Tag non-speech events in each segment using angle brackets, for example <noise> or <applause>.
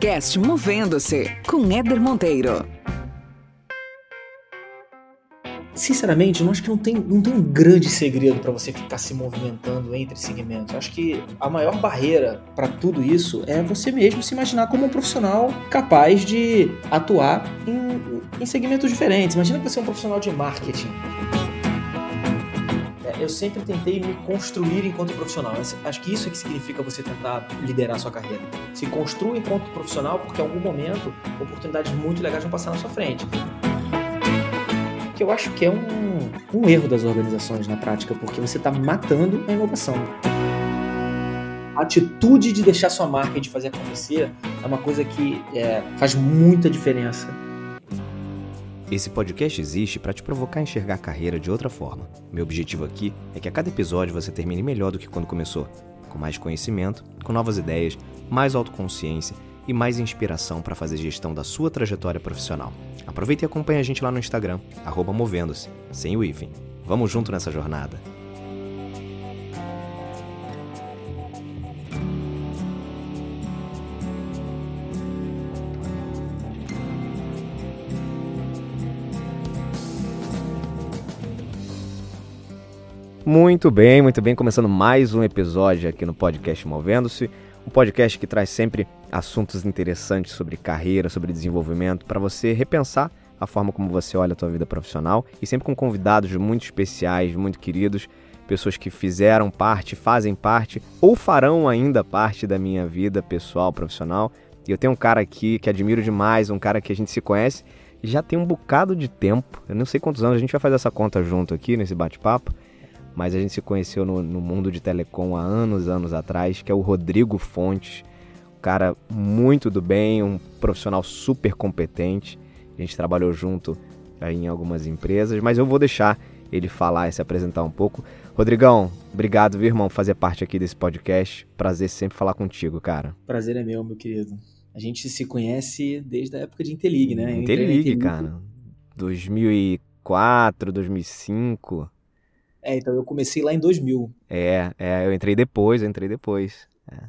podcast Movendo-se com Éder Monteiro. Sinceramente, eu acho que não tem, não tem um grande segredo para você ficar se movimentando entre segmentos. Eu acho que a maior barreira para tudo isso é você mesmo se imaginar como um profissional capaz de atuar em, em segmentos diferentes. Imagina que você é um profissional de marketing eu sempre tentei me construir enquanto profissional. Acho que isso é que significa você tentar liderar a sua carreira. Se construa enquanto profissional, porque em algum momento oportunidades muito legais vão passar na sua frente. Que eu acho que é um, um erro das organizações na prática, porque você está matando a inovação. A atitude de deixar sua marca e de fazer acontecer é uma coisa que é, faz muita diferença esse podcast existe para te provocar a enxergar a carreira de outra forma. Meu objetivo aqui é que a cada episódio você termine melhor do que quando começou, com mais conhecimento, com novas ideias, mais autoconsciência e mais inspiração para fazer gestão da sua trajetória profissional. Aproveite e acompanhe a gente lá no Instagram, movendo-se, sem o hífen. Vamos junto nessa jornada. Muito bem, muito bem. Começando mais um episódio aqui no podcast Movendo-se. Um podcast que traz sempre assuntos interessantes sobre carreira, sobre desenvolvimento, para você repensar a forma como você olha a tua vida profissional e sempre com convidados muito especiais, muito queridos, pessoas que fizeram parte, fazem parte ou farão ainda parte da minha vida pessoal, profissional. E eu tenho um cara aqui que admiro demais, um cara que a gente se conhece já tem um bocado de tempo. Eu não sei quantos anos, a gente vai fazer essa conta junto aqui nesse bate-papo mas a gente se conheceu no, no mundo de telecom há anos, anos atrás, que é o Rodrigo Fontes, um cara muito do bem, um profissional super competente. A gente trabalhou junto aí em algumas empresas, mas eu vou deixar ele falar e se apresentar um pouco. Rodrigão, obrigado, viu, irmão, fazer parte aqui desse podcast. Prazer sempre falar contigo, cara. Prazer é meu, meu querido. A gente se conhece desde a época de Intelig, né? Intelig, cara. 2004, 2005. É, então eu comecei lá em 2000. É, é eu entrei depois, eu entrei depois. É.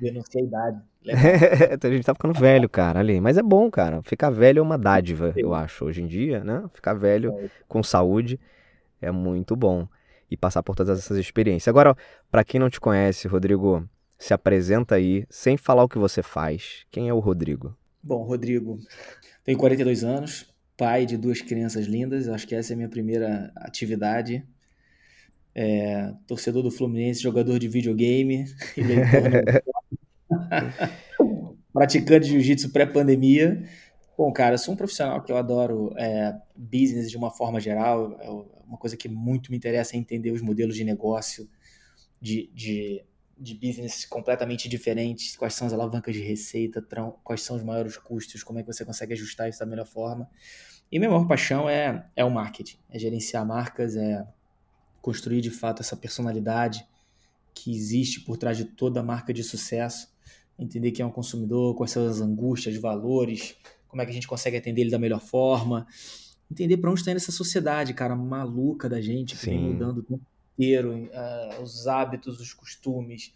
Denunciei a idade. <laughs> então a gente tá ficando velho, cara, ali. Mas é bom, cara. Ficar velho é uma dádiva, eu acho, hoje em dia, né? Ficar velho é. com saúde é muito bom. E passar por todas essas experiências. Agora, para quem não te conhece, Rodrigo, se apresenta aí, sem falar o que você faz. Quem é o Rodrigo? Bom, Rodrigo, tenho 42 anos, pai de duas crianças lindas. Acho que essa é a minha primeira atividade é, torcedor do Fluminense, jogador de videogame, <laughs> <laughs> praticante de jiu-jitsu pré-pandemia. Bom, cara, eu sou um profissional que eu adoro é, business de uma forma geral. É uma coisa que muito me interessa é entender os modelos de negócio de, de, de business completamente diferentes, quais são as alavancas de receita, quais são os maiores custos, como é que você consegue ajustar isso da melhor forma. E minha maior paixão é, é o marketing, é gerenciar marcas, é construir de fato essa personalidade que existe por trás de toda marca de sucesso, entender quem é um consumidor, quais são as angústias, valores, como é que a gente consegue atender ele da melhor forma, entender para onde está indo essa sociedade, cara, maluca da gente, que Sim. vem mudando o tempo inteiro, uh, os hábitos, os costumes,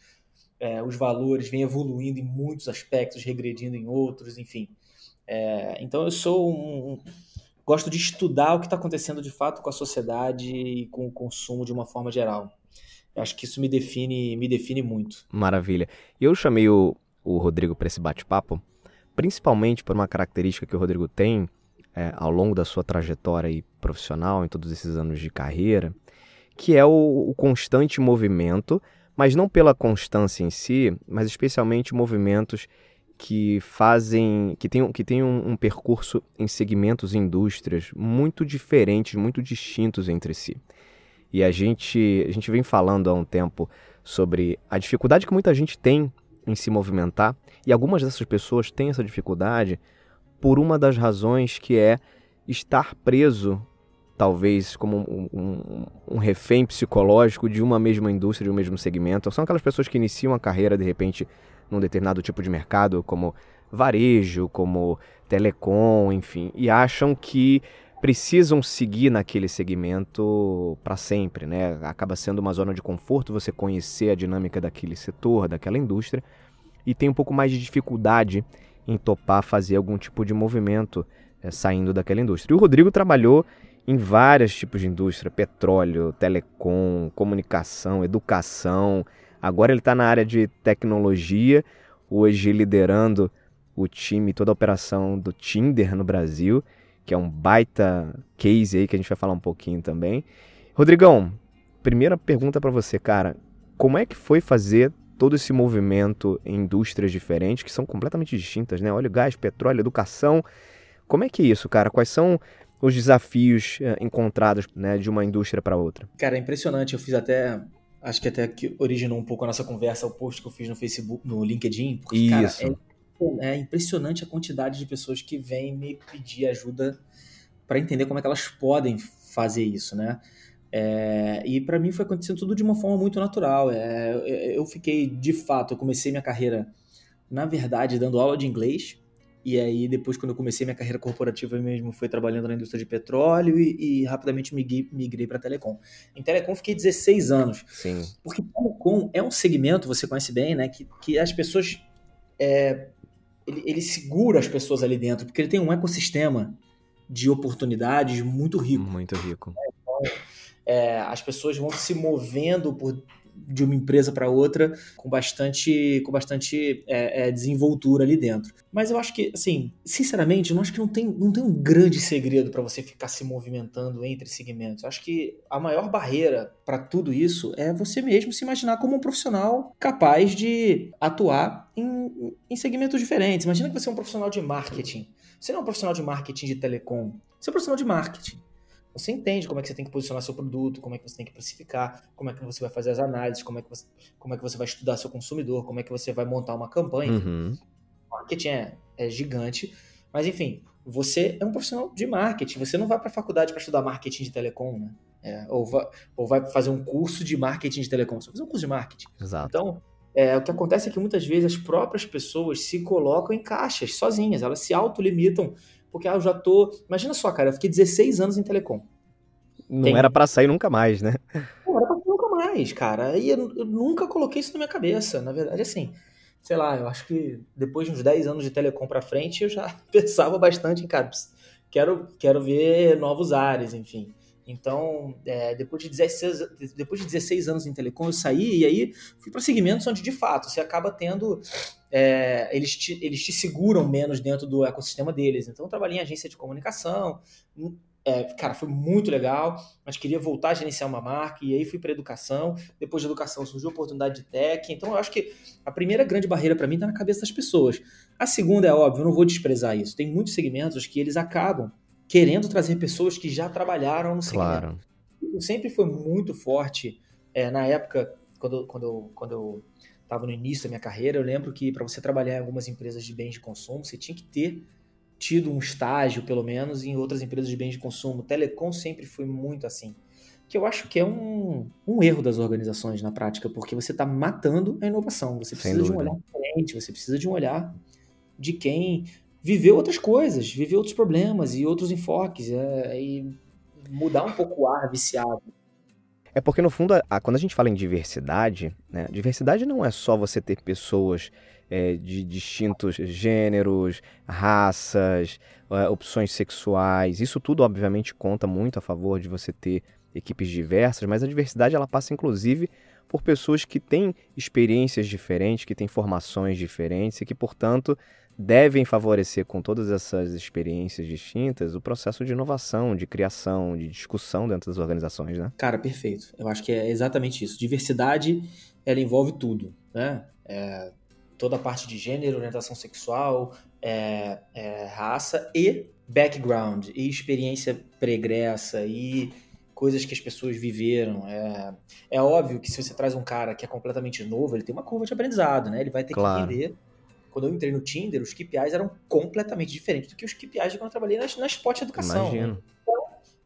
uh, os valores, vem evoluindo em muitos aspectos, regredindo em outros, enfim. Uh, então eu sou um, gosto de estudar o que está acontecendo de fato com a sociedade e com o consumo de uma forma geral. Eu acho que isso me define, me define muito. Maravilha. Eu chamei o, o Rodrigo para esse bate-papo, principalmente por uma característica que o Rodrigo tem é, ao longo da sua trajetória profissional, em todos esses anos de carreira, que é o, o constante movimento, mas não pela constância em si, mas especialmente movimentos que fazem, que tem, que tem um, um percurso em segmentos e indústrias muito diferentes, muito distintos entre si. E a gente, a gente vem falando há um tempo sobre a dificuldade que muita gente tem em se movimentar, e algumas dessas pessoas têm essa dificuldade por uma das razões que é estar preso, talvez como um, um, um, refém psicológico de uma mesma indústria, de um mesmo segmento. São aquelas pessoas que iniciam a carreira, de repente, num determinado tipo de mercado, como varejo, como telecom, enfim, e acham que precisam seguir naquele segmento para sempre, né? Acaba sendo uma zona de conforto você conhecer a dinâmica daquele setor, daquela indústria, e tem um pouco mais de dificuldade em topar fazer algum tipo de movimento é, saindo daquela indústria. E o Rodrigo trabalhou em vários tipos de indústria: petróleo, telecom, comunicação, educação. Agora ele está na área de tecnologia, hoje liderando o time, toda a operação do Tinder no Brasil, que é um baita case aí que a gente vai falar um pouquinho também. Rodrigão, primeira pergunta para você, cara. Como é que foi fazer todo esse movimento em indústrias diferentes, que são completamente distintas, né? Óleo, gás, petróleo, educação. Como é que é isso, cara? Quais são os desafios eh, encontrados né, de uma indústria para outra? Cara, é impressionante. Eu fiz até. Acho que até que originou um pouco a nossa conversa, o post que eu fiz no Facebook, no LinkedIn. Porque, isso. Cara, é, é impressionante a quantidade de pessoas que vêm me pedir ajuda para entender como é que elas podem fazer isso, né? É, e para mim foi acontecendo tudo de uma forma muito natural. É, eu fiquei, de fato, eu comecei minha carreira, na verdade, dando aula de inglês. E aí, depois, quando eu comecei minha carreira corporativa mesmo, fui trabalhando na indústria de petróleo e, e rapidamente migrei, migrei para telecom. Em telecom, fiquei 16 anos. Sim. Porque telecom é um segmento, você conhece bem, né? Que, que as pessoas. É, ele, ele segura as pessoas ali dentro, porque ele tem um ecossistema de oportunidades muito rico. Muito rico. Então, é, as pessoas vão se movendo por, de uma empresa para outra com bastante, com bastante é, é, desenvoltura ali dentro. Mas eu acho que, assim, sinceramente, eu acho que não tem, não tem um grande segredo para você ficar se movimentando entre segmentos. Eu acho que a maior barreira para tudo isso é você mesmo se imaginar como um profissional capaz de atuar em, em segmentos diferentes. Imagina que você é um profissional de marketing. Você não é um profissional de marketing de telecom. Você é um profissional de marketing. Você entende como é que você tem que posicionar seu produto, como é que você tem que precificar, como é que você vai fazer as análises, como é que você, como é que você vai estudar seu consumidor, como é que você vai montar uma campanha. Uhum. Marketing é, é gigante, mas enfim, você é um profissional de marketing. Você não vai para a faculdade para estudar marketing de telecom, né? É, ou, vai, ou vai fazer um curso de marketing de telecom. Você vai fazer um curso de marketing. Exato. Então, é, o que acontece é que muitas vezes as próprias pessoas se colocam em caixas sozinhas, elas se autolimitam porque ah, eu já tô. Imagina só, cara, eu fiquei 16 anos em telecom. Não Tem... era para sair nunca mais, né? Não era pra sair nunca mais, cara. E eu, eu, nunca coloquei isso na minha cabeça. Na verdade, assim, sei lá, eu acho que depois de uns 10 anos de telecom pra frente, eu já <laughs> pensava bastante em, cara, quero, quero ver novos ares, enfim. Então, é, depois, de 16, depois de 16 anos em telecom, eu saí e aí fui para segmentos onde, de fato, você acaba tendo. É, eles, te, eles te seguram menos dentro do ecossistema deles. Então, eu trabalhei em agência de comunicação. É, cara, foi muito legal, mas queria voltar a gerenciar uma marca e aí fui para educação. Depois de educação surgiu a oportunidade de tech. Então, eu acho que a primeira grande barreira para mim está na cabeça das pessoas. A segunda é óbvio, eu não vou desprezar isso. Tem muitos segmentos que eles acabam querendo trazer pessoas que já trabalharam no segmento. Claro. Isso sempre foi muito forte é, na época, quando, quando, eu, quando eu estava no início da minha carreira, eu lembro que para você trabalhar em algumas empresas de bens de consumo, você tinha que ter tido um estágio, pelo menos, em outras empresas de bens de consumo. Telecom sempre foi muito assim. Que eu acho que é um, um erro das organizações na prática, porque você está matando a inovação. Você precisa de um olhar diferente, você precisa de um olhar de quem viveu outras coisas, viveu outros problemas e outros enfoques, é, e mudar um pouco o ar viciado. É porque, no fundo, a, quando a gente fala em diversidade, né, diversidade não é só você ter pessoas é, de distintos gêneros, raças, é, opções sexuais. Isso tudo, obviamente, conta muito a favor de você ter equipes diversas, mas a diversidade ela passa, inclusive, por pessoas que têm experiências diferentes, que têm formações diferentes e que, portanto, devem favorecer com todas essas experiências distintas o processo de inovação, de criação, de discussão dentro das organizações, né? Cara, perfeito. Eu acho que é exatamente isso. Diversidade, ela envolve tudo, né? É, toda a parte de gênero, orientação sexual, é, é, raça e background, e experiência pregressa, e coisas que as pessoas viveram. É, é óbvio que se você traz um cara que é completamente novo, ele tem uma curva de aprendizado, né? Ele vai ter claro. que entender quando eu entrei no Tinder, os KPIs eram completamente diferentes do que os KPIs de quando eu trabalhei na, na Spot Educação. Imagino. Então,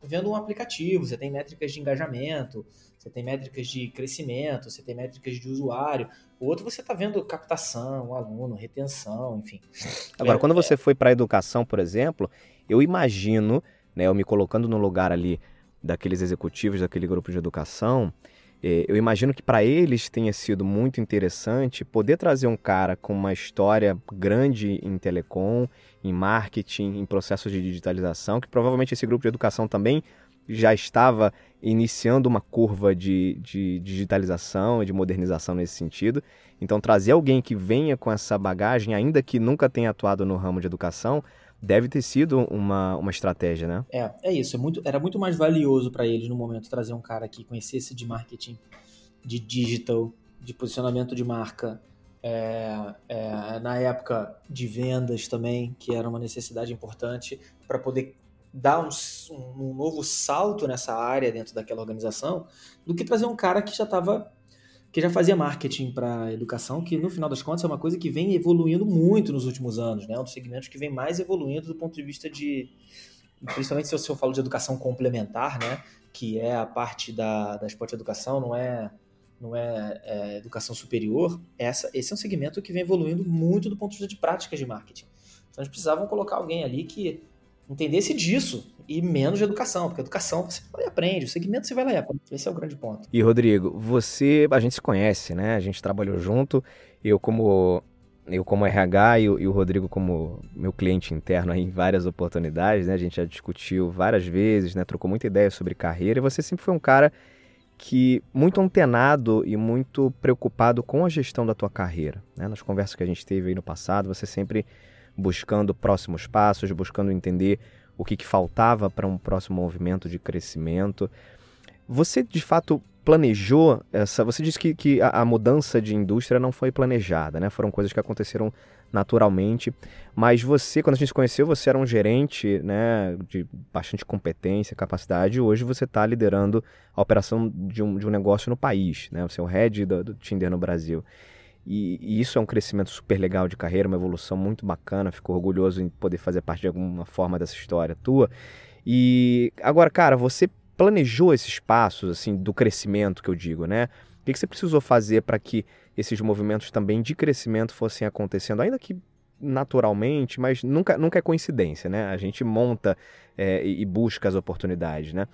vendo um aplicativo, você tem métricas de engajamento, você tem métricas de crescimento, você tem métricas de usuário. O outro você está vendo captação, aluno, retenção, enfim. Agora, é, quando você foi para a educação, por exemplo, eu imagino, né, eu me colocando no lugar ali daqueles executivos daquele grupo de educação, É, eu imagino que para eles tenha sido muito interessante poder trazer um cara com uma história grande em telecom, em marketing, em processos de digitalização, que provavelmente esse grupo de educação também já estava iniciando uma curva de, de digitalização e de modernização nesse sentido. Então, trazer alguém que venha com essa bagagem, ainda que nunca tenha atuado no ramo de educação, deve ter sido uma, uma estratégia, né? É, é isso. É muito, era muito mais valioso para eles no momento trazer um cara que conhecesse de marketing, de digital, de posicionamento de marca, é, é, na época de vendas também, que era uma necessidade importante para poder dar um, um, novo salto nessa área dentro daquela organização, do que trazer um cara que já estava que já fazia marketing para educação, que no final das contas é uma coisa que vem evoluindo muito nos últimos anos, né? Um dos segmentos que vem mais evoluindo do ponto de vista de, principalmente se eu, se eu falo de educação complementar, né? Que é a parte da, da esporte educação, não é não é, é, educação superior, essa, esse é um segmento que vem evoluindo muito do ponto de vista de práticas de marketing. Então, eles precisavam colocar alguém ali que entendesse disso e menos de educação, porque educação você vai e aprende, o segmento você vai lá e aprende. Esse é o grande ponto. E Rodrigo, você, a gente se conhece, né? A gente trabalhou junto, eu como eu como RH e o, e o Rodrigo como meu cliente interno em várias oportunidades, né? A gente já discutiu várias vezes, né? Trocou muita ideia sobre carreira e você sempre foi um cara que muito antenado e muito preocupado com a gestão da tua carreira, né? Nas conversas que a gente teve aí no passado, você sempre buscando próximos passos, buscando entender o que, que faltava para um próximo movimento de crescimento. Você de fato planejou essa. Você disse que, que a, a, mudança de indústria não foi planejada, né? Foram coisas que aconteceram naturalmente. Mas você, quando a gente se conheceu, você era um gerente né, de bastante competência, capacidade. E hoje você está liderando a operação de um, de um negócio no país, né? Você é o head do, do Tinder no Brasil. E, e, isso é um crescimento super legal de carreira, uma evolução muito bacana. Fico orgulhoso em poder fazer parte de alguma forma dessa história tua. E agora, cara, você planejou esses passos assim do crescimento que eu digo, né? O que, que você precisou fazer para que esses movimentos também de crescimento fossem acontecendo, ainda que naturalmente, mas nunca, nunca é coincidência, né? A gente monta é, e busca as oportunidades, né?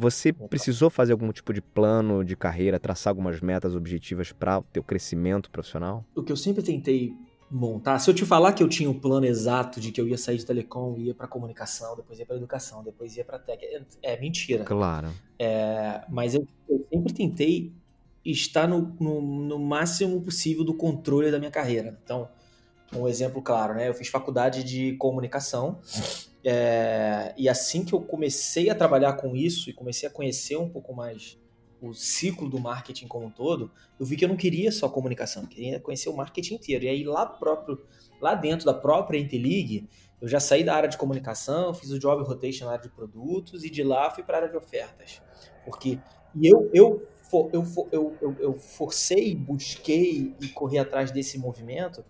Você precisou fazer algum tipo de plano de carreira, traçar algumas metas objetivas para o teu crescimento profissional? O que eu sempre tentei montar, se eu te falar que eu tinha um plano exato de que eu ia sair de telecom, ia para comunicação, depois ia para educação, depois ia para tech, é, é, mentira. Claro. É, mas eu, eu, sempre tentei estar no, no, no máximo possível do controle da minha carreira. Então, um exemplo claro, né? Eu fiz faculdade de comunicação é, e assim que eu comecei a trabalhar com isso e comecei a conhecer um pouco mais o ciclo do marketing como um todo, eu vi que eu não queria só comunicação, eu queria conhecer o marketing inteiro. E aí lá próprio, lá dentro da própria Interlig, eu já saí da área de comunicação, fiz o job rotation na área de produtos e de lá fui para a área de ofertas. Porque e eu, eu, eu, eu, eu, eu forcei, busquei e corri atrás desse movimento,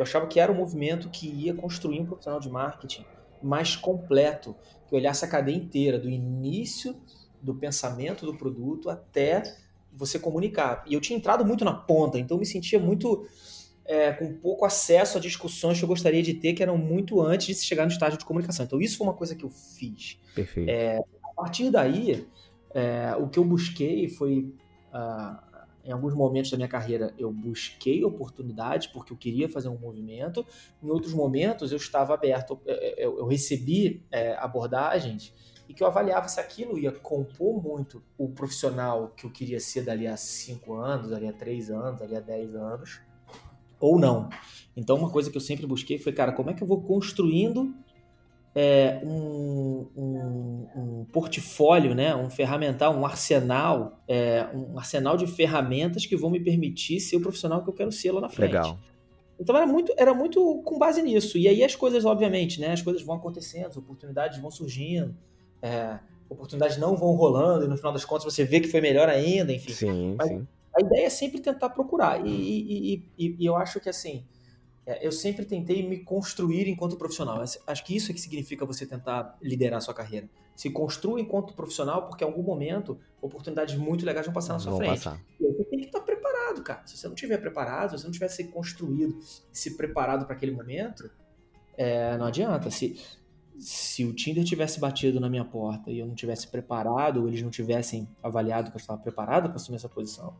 eu achava que era um movimento que ia construir um profissional de marketing mais completo, que olhasse a cadeia inteira, do início do pensamento do produto até você comunicar. E eu tinha entrado muito na ponta, então eu me sentia muito é, com pouco acesso a discussões que eu gostaria de ter, que eram muito antes de se chegar no estágio de comunicação. Então isso foi uma coisa que eu fiz. Perfeito. É, a partir daí, é, o que eu busquei foi uh, em alguns momentos da minha carreira eu busquei oportunidades porque eu queria fazer um movimento. Em outros momentos eu estava aberto, eu, eu recebi é, abordagens e que eu avaliava se aquilo ia compor muito o profissional que eu queria ser dali a cinco anos, dali a três anos, dali a dez anos, ou não. Então uma coisa que eu sempre busquei foi, cara, como é que eu vou construindo é, um, um, um, portfólio, né, um ferramental, um arsenal, é, um arsenal de ferramentas que vão me permitir ser o profissional que eu quero ser lá na frente. Legal. Então era muito, era muito com base nisso. E aí as coisas, obviamente, né, as coisas vão acontecendo, as oportunidades vão surgindo, é, oportunidades não vão rolando, e no final das contas você vê que foi melhor ainda, enfim. Sim, Mas sim. A ideia é sempre tentar procurar. E, e, e, e eu acho que assim eu sempre tentei me construir enquanto profissional. Acho que isso é que significa você tentar liderar a sua carreira. Se construa enquanto profissional, porque em algum momento oportunidades muito legais vão passar na sua vão frente. Passar. E você tem que estar preparado, cara. Se você não estiver preparado, se você não tiver se construído, se preparado para aquele momento, é, não adianta. Se, se o Tinder tivesse batido na minha porta e eu não tivesse preparado, ou eles não tivessem avaliado que eu estava preparado para assumir essa posição,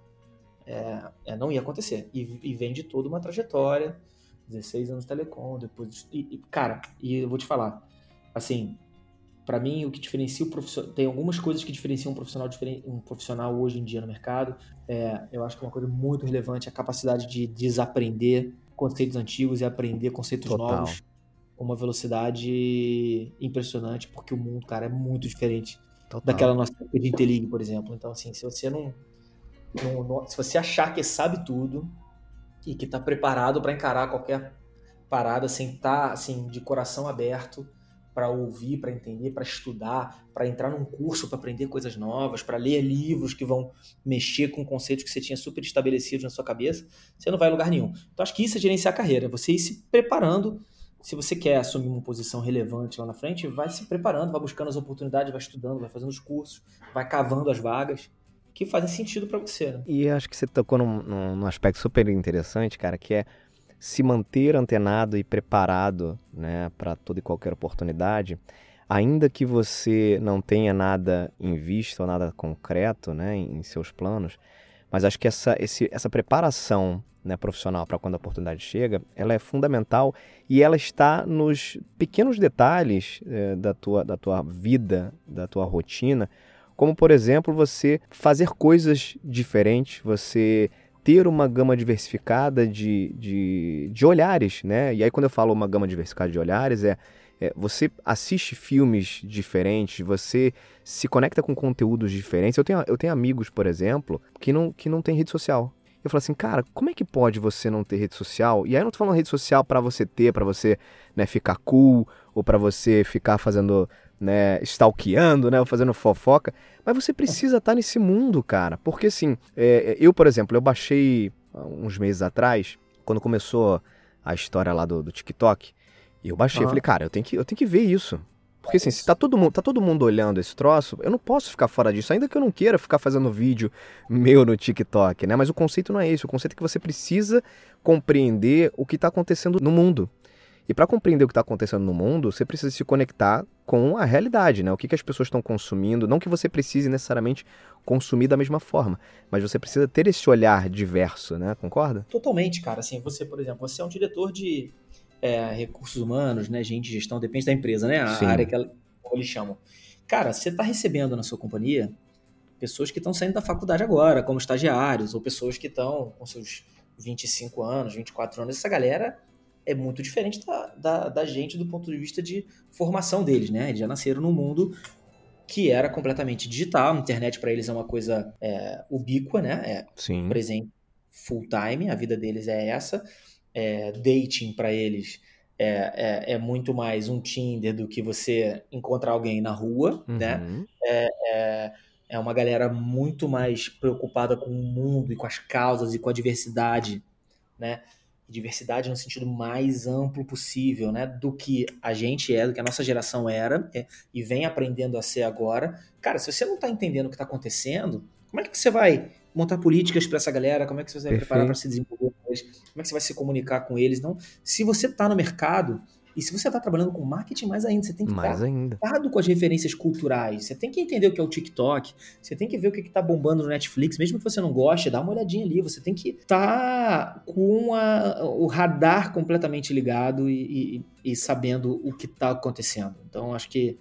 é, é, não ia acontecer. E, e, vem de toda uma trajetória, 16 anos de telecom, depois. E, e, cara, e eu vou te falar, assim, para mim o que diferencia o profissional. Tem algumas coisas que diferenciam um profissional, um profissional hoje em dia no mercado. É, eu acho que é uma coisa muito relevante a capacidade de desaprender conceitos antigos e aprender conceitos Total. novos com uma velocidade impressionante, porque o mundo, cara, é muito diferente Total. daquela nossa de Intelig, por exemplo. Então, assim, se você não, não, não, se você achar que sabe tudo e que está preparado para encarar qualquer parada sem estar tá, assim de coração aberto para ouvir, para entender, para estudar, para entrar num curso para aprender coisas novas, para ler livros que vão mexer com conceitos que você tinha super estabelecidos na sua cabeça, você não vai a lugar nenhum. Então acho que isso é gerenciar a carreira, você ir se preparando. Se você quer assumir uma posição relevante lá na frente, vai se preparando, vai buscando as oportunidades, vai estudando, vai fazendo os cursos, vai cavando as vagas que fazem sentido para você. Né? E acho que você tocou num, num aspecto super interessante, cara, que é se manter antenado e preparado né, para toda e qualquer oportunidade, ainda que você não tenha nada em vista ou nada concreto né, em, seus planos, mas acho que essa, esse, essa preparação né, profissional para quando a oportunidade chega, ela é fundamental e ela está nos pequenos detalhes é, da, tua, da tua vida, da tua rotina, como por exemplo você fazer coisas diferentes, você ter uma gama diversificada de, de, de olhares, né? E aí quando eu falo uma gama diversificada de olhares, é, é, você assiste filmes diferentes, você se conecta com conteúdos diferentes. Eu tenho, eu tenho amigos, por exemplo, que não, que não têm rede social. Eu falo assim, cara, como é que pode você não ter rede social? E aí eu não tô falando rede social para você ter, para você né, ficar cool, ou para você ficar fazendo né, stalkeando, né, ou fazendo fofoca, mas você precisa estar tá nesse mundo, cara. Porque assim, é, eu, por exemplo, eu baixei uns meses atrás, quando começou a história lá do, do TikTok, e eu baixei, uhum. falei, cara, eu tenho que, eu tenho que ver isso. Porque assim, se tá todo, mundo, tá todo mundo olhando esse troço, eu não posso ficar fora disso, ainda que eu não queira ficar fazendo vídeo meu no TikTok, né? Mas o conceito não é esse, o conceito é que você precisa compreender o que está acontecendo no mundo. E para compreender o que está acontecendo no mundo, você precisa se conectar com a realidade, né? O que, que as pessoas estão consumindo. Não que você precise necessariamente consumir da mesma forma, mas você precisa ter esse olhar diverso, né? Concorda? Totalmente, cara. Assim, você, por exemplo, você é um diretor de é, recursos humanos, né? Gente de gestão, depende da empresa, né? A Sim. área que eles chamam. Cara, você está recebendo na sua companhia pessoas que estão saindo da faculdade agora, como estagiários, ou pessoas que estão com seus 25 anos, 24 anos. Essa galera é muito diferente da, da, da, gente do ponto de vista de formação deles, né? Eles já nasceram num mundo que era completamente digital, a internet para eles é uma coisa é, ubíqua, né? É Sim. presente full time, a vida deles é essa. É, dating para eles é, é, é, muito mais um Tinder do que você encontrar alguém na rua, né? uhum. né? É, é, é uma galera muito mais preocupada com o mundo e com as causas e com a diversidade, né? Diversidade no sentido mais amplo possível, né? Do que a gente é, do que a nossa geração era é, e vem aprendendo a ser agora. Cara, se você não está entendendo o que está acontecendo, como é que você vai montar políticas para essa galera? Como é que você vai Perfeito. preparar para se desenvolver? Como é que você vai se comunicar com eles? Não, se você está no mercado, e se você está trabalhando com marketing, mais ainda, você tem que mais estar com as referências culturais. Você tem que entender o que é o TikTok, você tem que ver o que está bombando no Netflix, mesmo que você não goste, dá uma olhadinha ali. Você tem que estar tá com a, o radar completamente ligado e, e, e sabendo o que está acontecendo. Então, acho que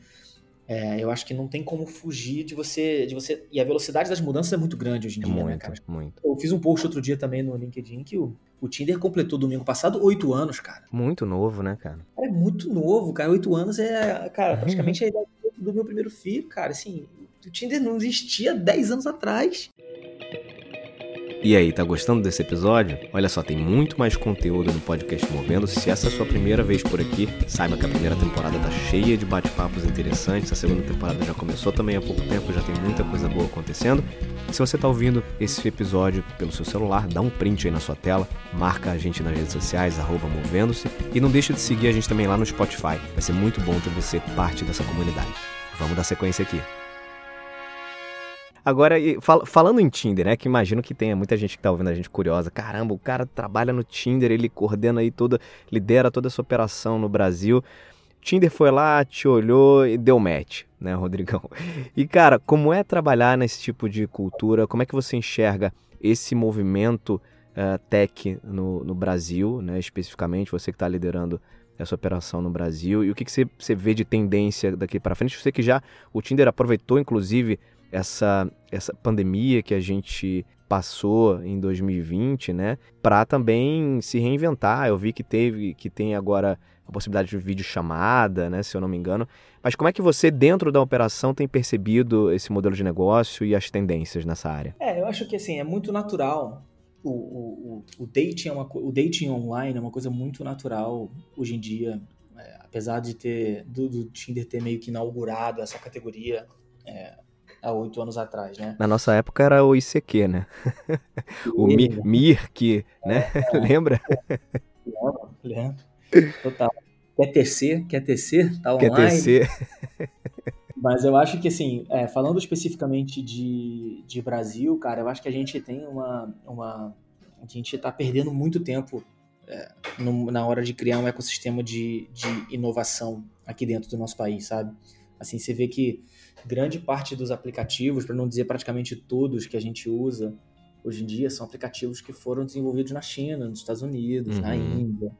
é, eu acho que não tem como fugir de você, de você. E a velocidade das mudanças é muito grande hoje em é dia, muito, né, cara? Muito. Eu fiz um post outro dia também no LinkedIn que o, o Tinder completou domingo passado oito anos, cara. Muito novo, né, cara? É muito novo, cara. Oito anos é, cara, praticamente a idade do meu primeiro filho, cara. Assim, o Tinder não existia dez anos atrás. E aí, tá gostando desse episódio? Olha só, tem muito mais conteúdo no podcast Movendo. Se essa é a sua primeira vez por aqui, saiba que a primeira temporada tá cheia de bate-papos interessantes. A segunda temporada já começou também há pouco tempo, já tem muita coisa boa acontecendo. Se você tá ouvindo esse episódio pelo seu celular, dá um print aí na sua tela, marca a gente nas redes sociais, movendo-se, e não deixa de seguir a gente também lá no Spotify. Vai ser muito bom ter você parte dessa comunidade. Vamos dar sequência aqui. Agora, fal falando em Tinder, né? Que imagino que tenha muita gente que tá ouvindo a gente curiosa. Caramba, o cara trabalha no Tinder, ele coordena aí toda, lidera toda essa operação no Brasil. Tinder foi lá, te olhou e deu match, né, Rodrigão? <laughs> E, cara, como é trabalhar nesse tipo de cultura? Como é que você enxerga esse movimento uh, tech no, no Brasil, né, especificamente, você que está liderando essa operação no Brasil? E o que, que você, você vê de tendência daqui para frente? Você que já, o Tinder aproveitou, inclusive, essa, essa pandemia que a gente passou em 2020, né, para também se reinventar. Eu vi que teve, que tem agora a possibilidade de vídeo chamada, né, se eu não me engano. Mas como é que você dentro da operação tem percebido esse modelo de negócio e as tendências nessa área? É, eu acho que assim é muito natural. O, o, o, dating, é uma, o dating online é uma coisa muito natural hoje em dia, é, apesar de ter do, do, Tinder ter meio que inaugurado essa categoria é, há oito anos atrás, né? Na nossa época era o ICQ, né? <laughs> o Mi, Mirk, né? É, <laughs> Lembra? Lembro, lembro. Total. Quer tecer? Quer tecer? Tá online. Quer tecer. <laughs> Mas eu acho que, assim, é, falando especificamente de, de Brasil, cara, eu acho que a gente tem uma. uma a gente está perdendo muito tempo é, no, na hora de criar um ecossistema de, de inovação aqui dentro do nosso país, sabe? Assim, você vê que grande parte dos aplicativos, para não dizer praticamente todos que a gente usa hoje em dia, são aplicativos que foram desenvolvidos na China, nos Estados Unidos, uhum. na Índia.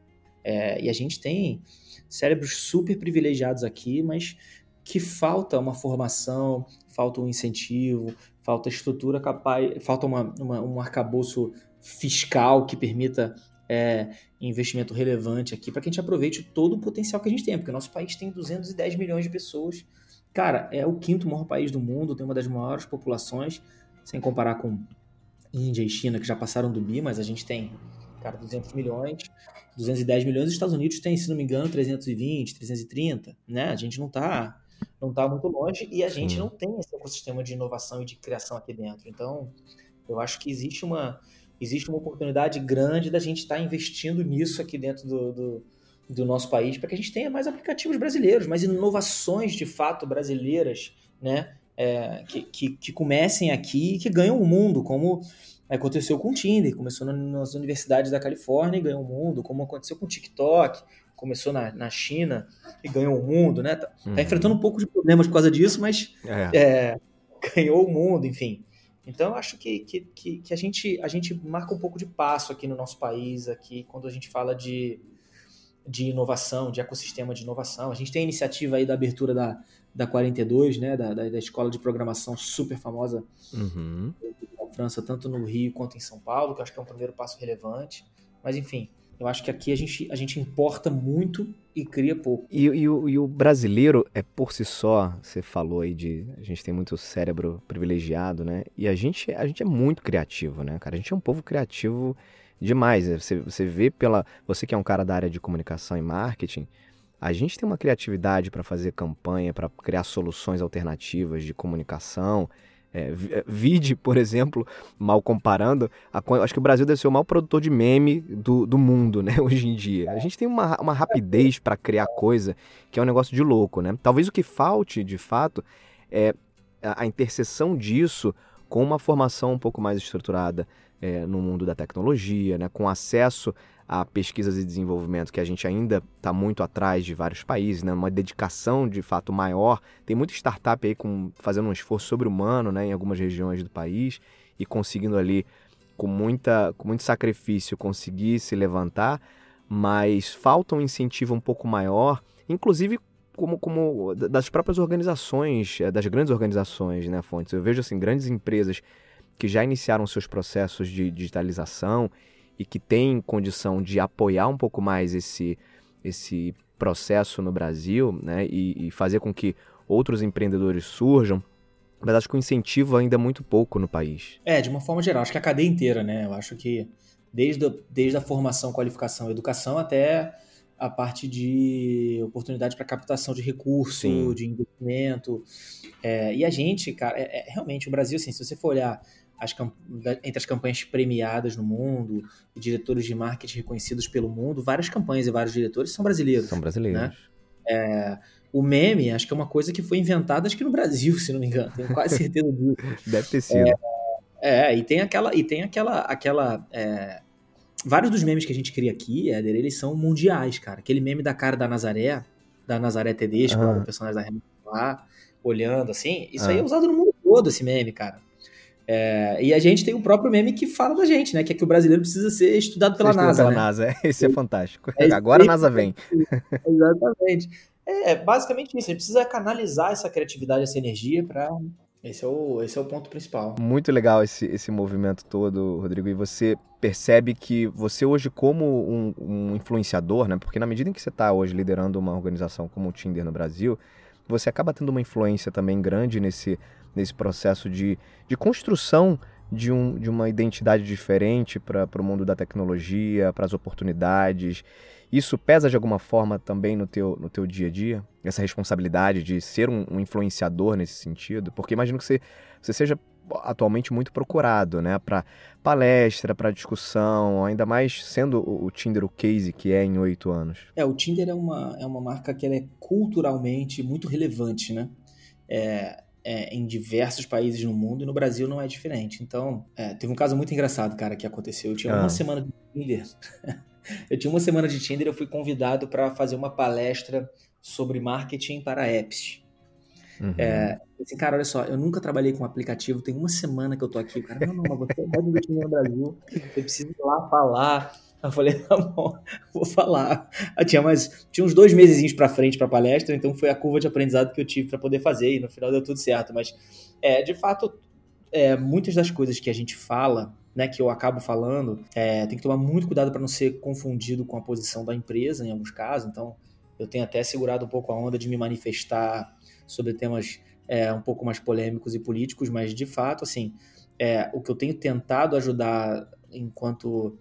É, e a gente tem cérebros super privilegiados aqui, mas que falta uma formação, falta um incentivo, falta estrutura capaz, falta uma, uma um arcabouço fiscal que permita é, investimento relevante aqui para que a gente aproveite todo o potencial que a gente tem, porque o nosso país tem 210 milhões de pessoas. Cara, é o quinto maior país do mundo, tem uma das maiores populações, sem comparar com Índia e China, que já passaram do bi, mas a gente tem, cara, 200 milhões, 210 milhões, os Estados Unidos tem, se não me engano, 320, 330, né? A gente não tá, não tá muito longe e a gente não tem esse ecossistema de inovação e de criação aqui dentro. Então, eu acho que existe uma, existe uma oportunidade grande da gente estar tá investindo nisso aqui dentro do, do, do nosso país para que a gente tenha mais aplicativos brasileiros, mais inovações de fato brasileiras, né? É, que, que, que comecem aqui e que ganham o mundo, como Aconteceu com o Tinder, começou nas universidades da Califórnia e ganhou o mundo, como aconteceu com o TikTok, começou na, na China e ganhou o mundo, né? Tá, tá uhum. enfrentando um pouco de problemas por causa disso, mas é. É, <laughs> ganhou o mundo, enfim. Então, eu acho que, que, que, que, a, gente, a gente marca um pouco de passo aqui no nosso país, aqui, quando a gente fala de, de inovação, de ecossistema de inovação. A gente tem a iniciativa aí da abertura da, da 42, né, da, da, da escola de programação super famosa uhum. França, tanto no Rio quanto em São Paulo, que eu acho que é um primeiro passo relevante. Mas enfim, eu acho que aqui a gente, a gente importa muito e cria pouco. E, e, o, e, o, brasileiro é por si só, você falou aí de. A gente tem muito cérebro privilegiado, né? E a gente, a gente é muito criativo, né, cara? A gente é um povo criativo demais. Você, você vê pela. Você que é um cara da área de comunicação e marketing. A gente tem uma criatividade para fazer campanha, para criar soluções alternativas de comunicação. É, é, vide, por exemplo, mal comparando, a, acho que o Brasil deve ser o maior produtor de meme do, do mundo, né, <laughs> hoje em dia. A gente tem uma, uma rapidez para criar coisa que é um negócio de louco, né? Talvez o que falte, de fato, é a, a interseção disso com uma formação um pouco mais estruturada é, no mundo da tecnologia, né, com acesso a pesquisas e desenvolvimento que a gente ainda está muito atrás de vários países, né? uma dedicação de fato maior. Tem muita startup aí com, fazendo um esforço sobre-humano né? em algumas regiões do país e conseguindo ali, com, muita, com muito sacrifício, conseguir se levantar, mas falta um incentivo um pouco maior, inclusive como, como das próprias organizações, eh, das grandes organizações, né, Fontes? Eu vejo assim, grandes empresas que já iniciaram seus processos de digitalização e que tem condição de apoiar um pouco mais esse, esse processo no Brasil né, e, e fazer com que outros empreendedores surjam, mas acho que o incentivo ainda é muito pouco no país. É, de uma forma geral, acho que a cadeia inteira, né? Eu acho que desde, a, desde a formação, qualificação, educação até a parte de oportunidade para captação de recurso, Sim. de investimento. É, e a gente, cara, é, é, realmente o Brasil, assim, se você for olhar as, entre as campanhas premiadas no mundo, diretores de marketing reconhecidos pelo mundo, várias campanhas e vários diretores são brasileiros. São brasileiros. Né? É, o meme, acho que é uma coisa que foi inventada, acho que no Brasil, <laughs> se não me engano, tenho quase certeza disso. <laughs> Deve ter sido. É, é, e tem aquela, e tem aquela, aquela é, vários dos memes que a gente cria aqui, Éder, eles são mundiais, cara. Aquele meme da cara da Nazaré, da Nazaré Tedesco, uhum. o personagem da Hamilton lá, olhando assim. Isso uhum. aí é usado no mundo todo, esse meme, cara. É, e a gente tem o próprio meme que fala da gente, né? Que é que o brasileiro precisa ser estudado pela NASA. Pela né? NASA, é, esse é fantástico. É Agora a NASA vem. <laughs> Exatamente. É basicamente isso. A gente precisa canalizar essa criatividade, essa energia para esse é, o, esse é o ponto principal. Muito legal esse, esse movimento todo, Rodrigo. E você percebe que você hoje, como um, um influenciador, né? Porque na medida em que você está hoje liderando uma organização como o Tinder no Brasil, você acaba tendo uma influência também grande nesse, nesse processo de, de construção de, um, de uma identidade diferente para o mundo da tecnologia, para as oportunidades. Isso pesa de alguma forma também no teu, no teu dia a dia? Essa responsabilidade de ser um, um influenciador nesse sentido? Porque imagino que você, você seja atualmente muito procurado, né, para palestra, para discussão, ainda mais sendo o Tinder o case que é em oito anos. É, o Tinder é uma, é uma marca que é culturalmente muito relevante, né? É, é, em diversos países no mundo e no Brasil não é diferente. Então, é, teve um caso muito engraçado, cara, que aconteceu. Eu tinha ah. uma semana de Tinder <laughs> Eu tinha uma semana de Tinder e eu fui convidado para fazer uma palestra sobre marketing para apps. Uhum. É, assim, cara, olha só, eu nunca trabalhei com aplicativo, tem uma semana que eu tô aqui. O cara, não, não, mas você é do Tinder no Brasil, você precisa ir lá falar. Eu falei, <laughs> tá bom, vou falar. Eu tinha, mais, tinha uns dois meses para frente para palestra, então foi a curva de aprendizado que eu tive para poder fazer e no final deu tudo certo. Mas, é, de fato, é, muitas das coisas que a gente fala né, que eu acabo falando, é, tem que tomar muito cuidado para não ser confundido com a posição da empresa em alguns casos. Então, eu tenho até segurado um pouco a onda de me manifestar sobre temas é, um pouco mais polêmicos e políticos, mas de fato, assim, é, o que eu tenho tentado ajudar enquanto,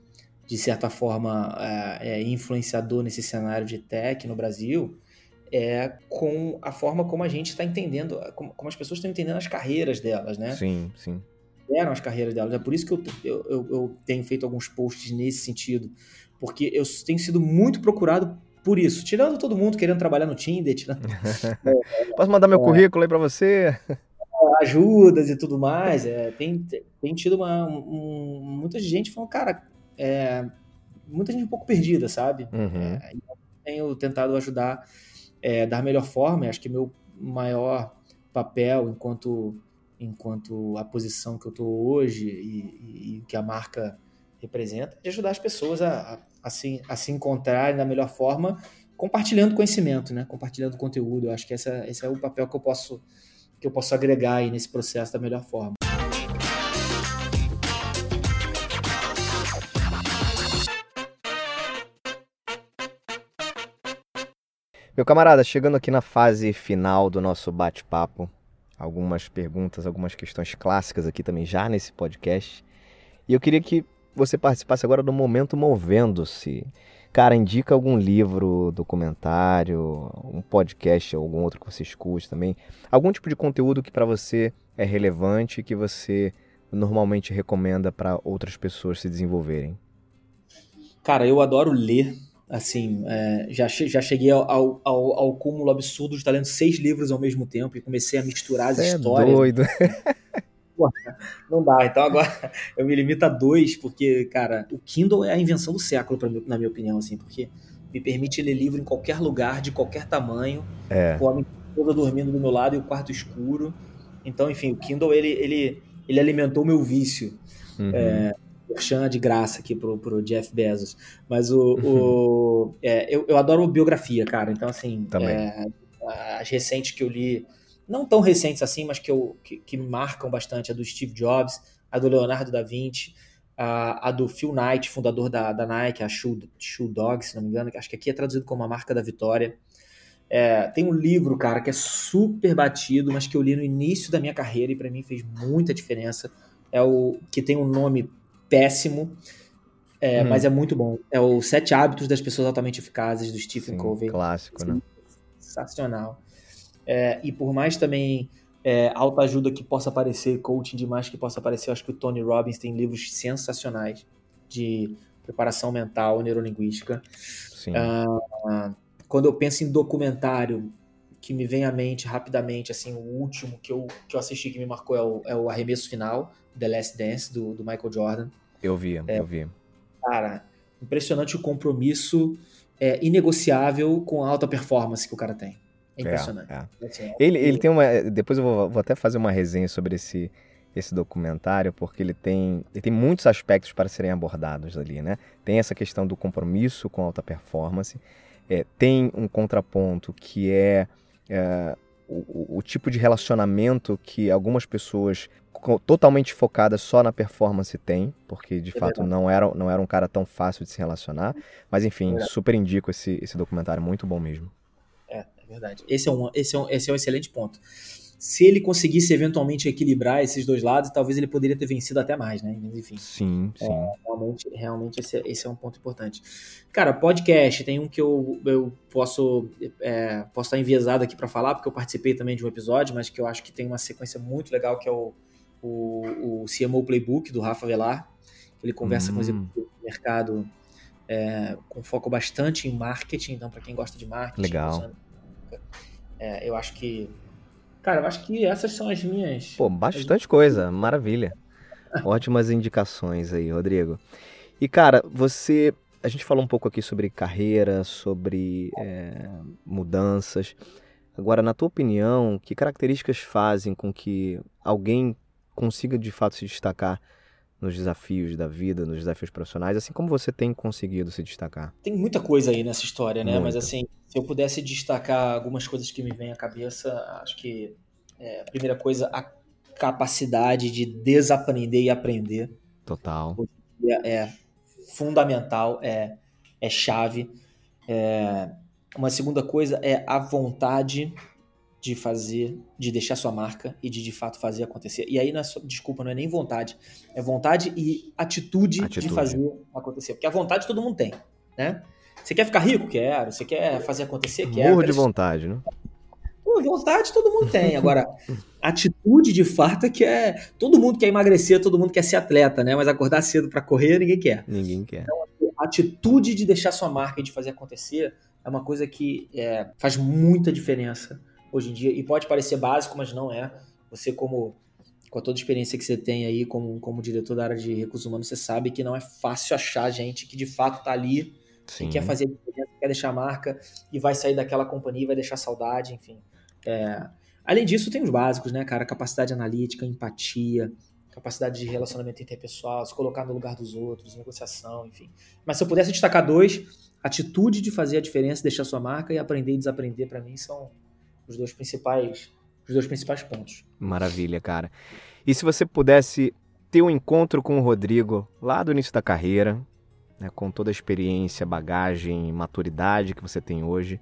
de certa forma, é, é influenciador nesse cenário de tech no Brasil, é com a forma como a gente está entendendo, como, como, as pessoas estão entendendo as carreiras delas, né? Sim, sim fizeram as carreiras delas. É por isso que eu, eu, eu, tenho feito alguns posts nesse sentido. Porque eu tenho sido muito procurado por isso. Tirando todo mundo querendo trabalhar no Tinder. Tirando... <laughs> Posso mandar meu é, currículo aí para você? Ajudas e tudo mais. É, tem, tem tido uma, um, muita gente falando, cara, é, muita gente um pouco perdida, sabe? Uhum. É, tenho tentado ajudar, é, dar melhor forma. Acho que meu maior papel enquanto enquanto a posição que eu estou hoje e, o que a marca representa, de ajudar as pessoas a, a, a, se, a se encontrarem da melhor forma, compartilhando conhecimento, né? compartilhando conteúdo. Eu acho que essa, esse é o papel que eu posso que eu posso agregar aí nesse processo da melhor forma. Meu camarada, chegando aqui na fase final do nosso bate-papo, algumas perguntas, algumas questões clássicas aqui também já nesse podcast. E eu queria que você participasse agora do momento movendo-se. Cara, indica algum livro, documentário, um podcast, algum outro que você escute também. Algum tipo de conteúdo que para você é relevante e que você normalmente recomenda para outras pessoas se desenvolverem. Cara, eu adoro ler assim, é, já, já cheguei ao, ao, ao, cúmulo absurdo de estar lendo seis livros ao mesmo tempo e comecei a misturar as é histórias. É doido. <laughs> não dá. Então agora <laughs> eu me limito a dois, porque, cara, o Kindle é a invenção do século, pra na minha opinião, assim, porque me permite ler livro em qualquer lugar, de qualquer tamanho, é. com a minha esposa dormindo do meu lado e o quarto escuro. Então, enfim, o Kindle, ele, ele, ele alimentou o meu vício. Uhum. É, merchan de graça aqui pro, pro Jeff Bezos. Mas o. o é, eu, eu adoro biografia, cara. Então, assim, é, as recentes que eu li, não tão recentes assim, mas que, eu, que, que marcam bastante, a do Steve Jobs, a do Leonardo da Vinci, a, a do Phil Knight, fundador da, da Nike, a Shoe, Shoe Dog, se não me engano, acho que aqui é traduzido como a marca da vitória. É, tem um livro, cara, que é super batido, mas que eu li no início da minha carreira e para mim fez muita diferença. É o que tem um nome péssimo, é, hum. mas é muito bom. É o Sete Hábitos das Pessoas Altamente Eficazes, do Stephen Sim, Covey. Clássico, né? Sensacional. É, e por mais também é, autoajuda que possa aparecer, coaching demais que possa aparecer, acho que o Tony Robbins tem livros sensacionais de preparação mental, neurolinguística. Sim. Uh, quando eu penso em documentário, que me vem à mente rapidamente, assim, o último que eu, que eu assisti que me marcou é o, é o Arremesso Final, The Last Dance, do, do Michael Jordan. Eu vi, é, eu vi. Cara, impressionante o compromisso é, inegociável com a alta performance que o cara tem. É impressionante. É, é. Assim, ele, ele tem uma. Depois eu vou, vou até fazer uma resenha sobre esse, esse documentário, porque ele tem, ele tem muitos aspectos para serem abordados ali, né? Tem essa questão do compromisso com alta performance, é, tem um contraponto que é, é o, o, tipo de relacionamento que algumas pessoas totalmente focadas só na performance têm, porque de é fato não era, não era um cara tão fácil de se relacionar. Mas enfim, é super indico esse, esse documentário, muito bom mesmo. É, é verdade. Esse é, um, esse, é um, esse é um excelente ponto se ele conseguisse eventualmente equilibrar esses dois lados, talvez ele poderia ter vencido até mais, né? Mas enfim. Sim, sim. É, realmente, realmente esse, é, esse, é um ponto importante. Cara, podcast, tem um que eu, eu posso, é, posso estar enviesado aqui para falar, porque eu participei também de um episódio, mas que eu acho que tem uma sequência muito legal, que é o, o, o CMO Playbook, do Rafa Velar. Ele conversa hum. com os hum. do mercado é, com foco bastante em marketing, então para quem gosta de marketing. Legal. É, eu acho que Cara, eu acho que essas são as minhas. Pô, bastante as... coisa, maravilha. <laughs> Ótimas indicações aí, Rodrigo. E, cara, você. A gente falou um pouco aqui sobre carreira, sobre é, mudanças. Agora, na tua opinião, que características fazem com que alguém consiga de fato se destacar nos desafios da vida, nos desafios profissionais, assim como você tem conseguido se destacar? Tem muita coisa aí nessa história, né? Muita. Mas assim, se eu pudesse destacar algumas coisas que me vêm à cabeça, acho que é, a primeira coisa, a capacidade de desaprender e aprender. Total. É, fundamental, é, é chave. É, uma segunda coisa é a vontade de fazer, de deixar sua marca e de de fato fazer acontecer. E aí, não é só, desculpa, não é nem vontade, é vontade e atitude, atitude, de fazer acontecer. Porque a vontade todo mundo tem, né? Você quer ficar rico? Quero. Você quer fazer acontecer? Quero. Morro de vontade, né? Pô, vontade todo mundo tem. Agora, atitude de fato é que é. Todo mundo quer emagrecer, todo mundo quer ser atleta, né? Mas acordar cedo para correr, ninguém quer. Ninguém quer. Então, a atitude de deixar sua marca e de fazer acontecer é uma coisa que é, faz muita diferença hoje em dia. E pode parecer básico, mas não é. Você, como com toda a experiência que você tem aí como, como diretor da área de recursos humanos, você sabe que não é fácil achar gente que de fato está ali, que quer fazer diferença, quer deixar a marca e vai sair daquela companhia, vai deixar saudade, enfim. É... Além disso, tem os básicos, né, cara? Capacidade analítica, empatia, capacidade de relacionamento interpessoal, se colocar no lugar dos outros, negociação, enfim. Mas se eu pudesse destacar dois, atitude de fazer a diferença, deixar sua marca e aprender e desaprender, para mim, são os dois principais os dois principais pontos. Maravilha, cara. E se você pudesse ter um encontro com o Rodrigo lá do início da carreira, né, com toda a experiência, bagagem, maturidade que você tem hoje,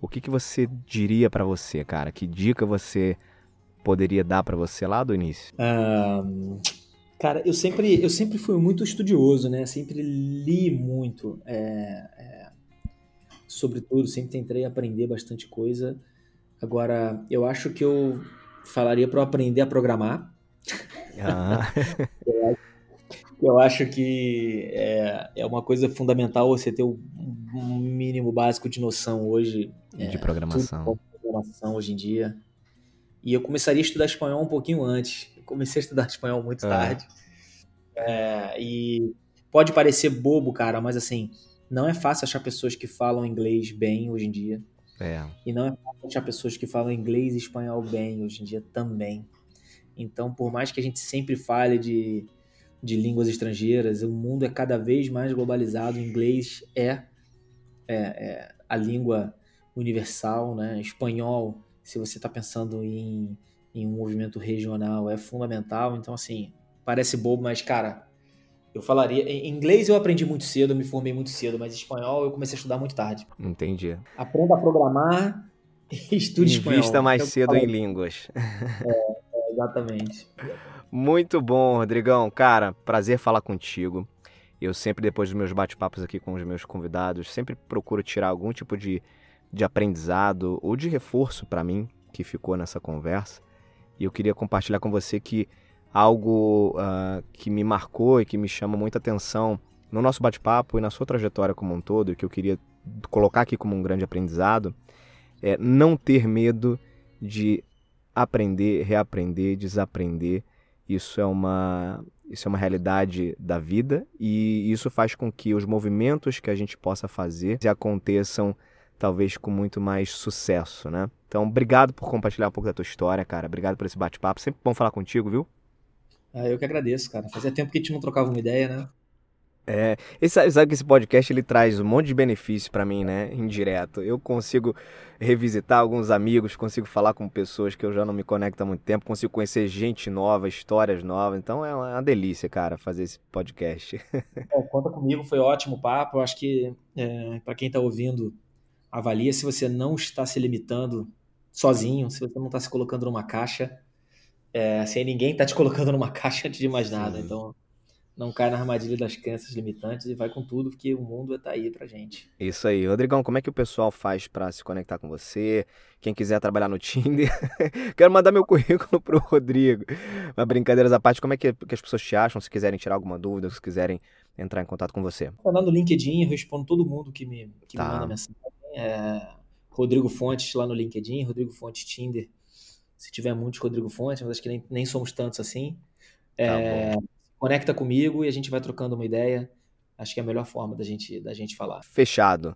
o que, que você diria para você, cara? Que dica você poderia dar para você lá do início? Um, cara, eu sempre, eu sempre fui muito estudioso, né? Sempre li muito é, é, sobre tudo, sempre tentei aprender bastante coisa. Agora, eu acho que eu falaria para eu aprender a programar. Ah. <laughs> eu acho que é, é uma coisa fundamental você ter o um mínimo básico de noção hoje. De é, programação. programação hoje em dia. E eu começaria a estudar espanhol um pouquinho antes. Eu comecei a estudar espanhol muito ah. tarde. É, e pode parecer bobo, cara, mas assim, não é fácil achar pessoas que falam inglês bem hoje em dia. É. E não é fácil achar pessoas que falam inglês e espanhol bem hoje em dia também. Então, por mais que a gente sempre fale de, de línguas estrangeiras, o mundo é cada vez mais globalizado. O inglês é, é, é a língua universal, né? Espanhol, se você está pensando em, em um movimento regional, é fundamental. Então, assim, parece bobo, mas, cara, eu falaria. Em inglês eu aprendi muito cedo, me formei muito cedo, mas espanhol eu comecei a estudar muito tarde. Entendi. Aprenda a programar <laughs> e estude Invista espanhol. Invista mais cedo em línguas. <laughs> É, é, exatamente. Muito bom, Rodrigão. Cara, prazer falar contigo. Eu sempre, depois dos meus bate-papos aqui com os meus convidados, sempre procuro tirar algum tipo de, de aprendizado ou de reforço para mim que ficou nessa conversa. E eu queria compartilhar com você que algo uh, que me marcou e que me chama muita atenção no nosso bate-papo e na sua trajetória como um todo, e que eu queria colocar aqui como um grande aprendizado, é não ter medo de aprender, reaprender, desaprender. Isso é uma isso é uma realidade da vida e isso faz com que os movimentos que a gente possa fazer aconteçam talvez com muito mais sucesso, né? Então, obrigado por compartilhar um pouco da tua história, cara. Obrigado por esse bate-papo. Sempre bom falar contigo, viu? Ah, eu que agradeço, cara. Fazia tempo que a gente não trocava uma ideia, né? É, esse, sabe que esse podcast ele traz um monte de benefícios para mim, né? Indireto. Eu consigo revisitar alguns amigos, consigo falar com pessoas que eu já não me conecto há muito tempo, consigo conhecer gente nova, histórias novas. Então é uma delícia, cara, fazer esse podcast. Bom, conta comigo, foi ótimo o papo. Eu acho que é, para quem está ouvindo, avalia se você não está se limitando sozinho, se você não está se colocando numa caixa, é, sem ninguém tá te colocando numa <laughs> caixa antes de mais nada. Sim. Então não cai na armadilha das crenças limitantes e vai com tudo, porque o mundo está aí pra gente. Isso aí. Rodrigão, como é que o pessoal faz para se conectar com você? Quem quiser trabalhar no Tinder, <laughs> quero mandar meu currículo pro Rodrigo. Mas brincadeiras à parte, como é que, que, as pessoas te acham? Se quiserem tirar alguma dúvida, se quiserem entrar em contato com você. Lá no LinkedIn, eu respondo todo mundo que me, que tá. me manda mensagem. É, Rodrigo Fontes lá no LinkedIn, Rodrigo Fontes Tinder. Se tiver muitos Rodrigo Fontes, mas acho que nem, nem somos tantos assim. Tá é, conecta comigo e a gente vai trocando uma ideia. Acho que é a melhor forma da gente, da gente falar. Fechado.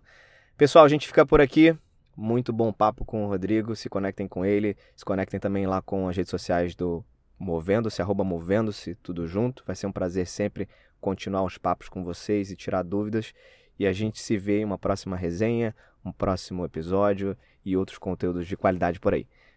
Pessoal, a gente fica por aqui. Muito bom papo com o Rodrigo. Se conectem com ele. Se conectem também lá com as redes sociais do Movendo-se, arroba Movendo-se, tudo junto. Vai ser um prazer sempre continuar os papos com vocês e tirar dúvidas. E a gente se vê em uma próxima resenha, um próximo episódio e outros conteúdos de qualidade por aí.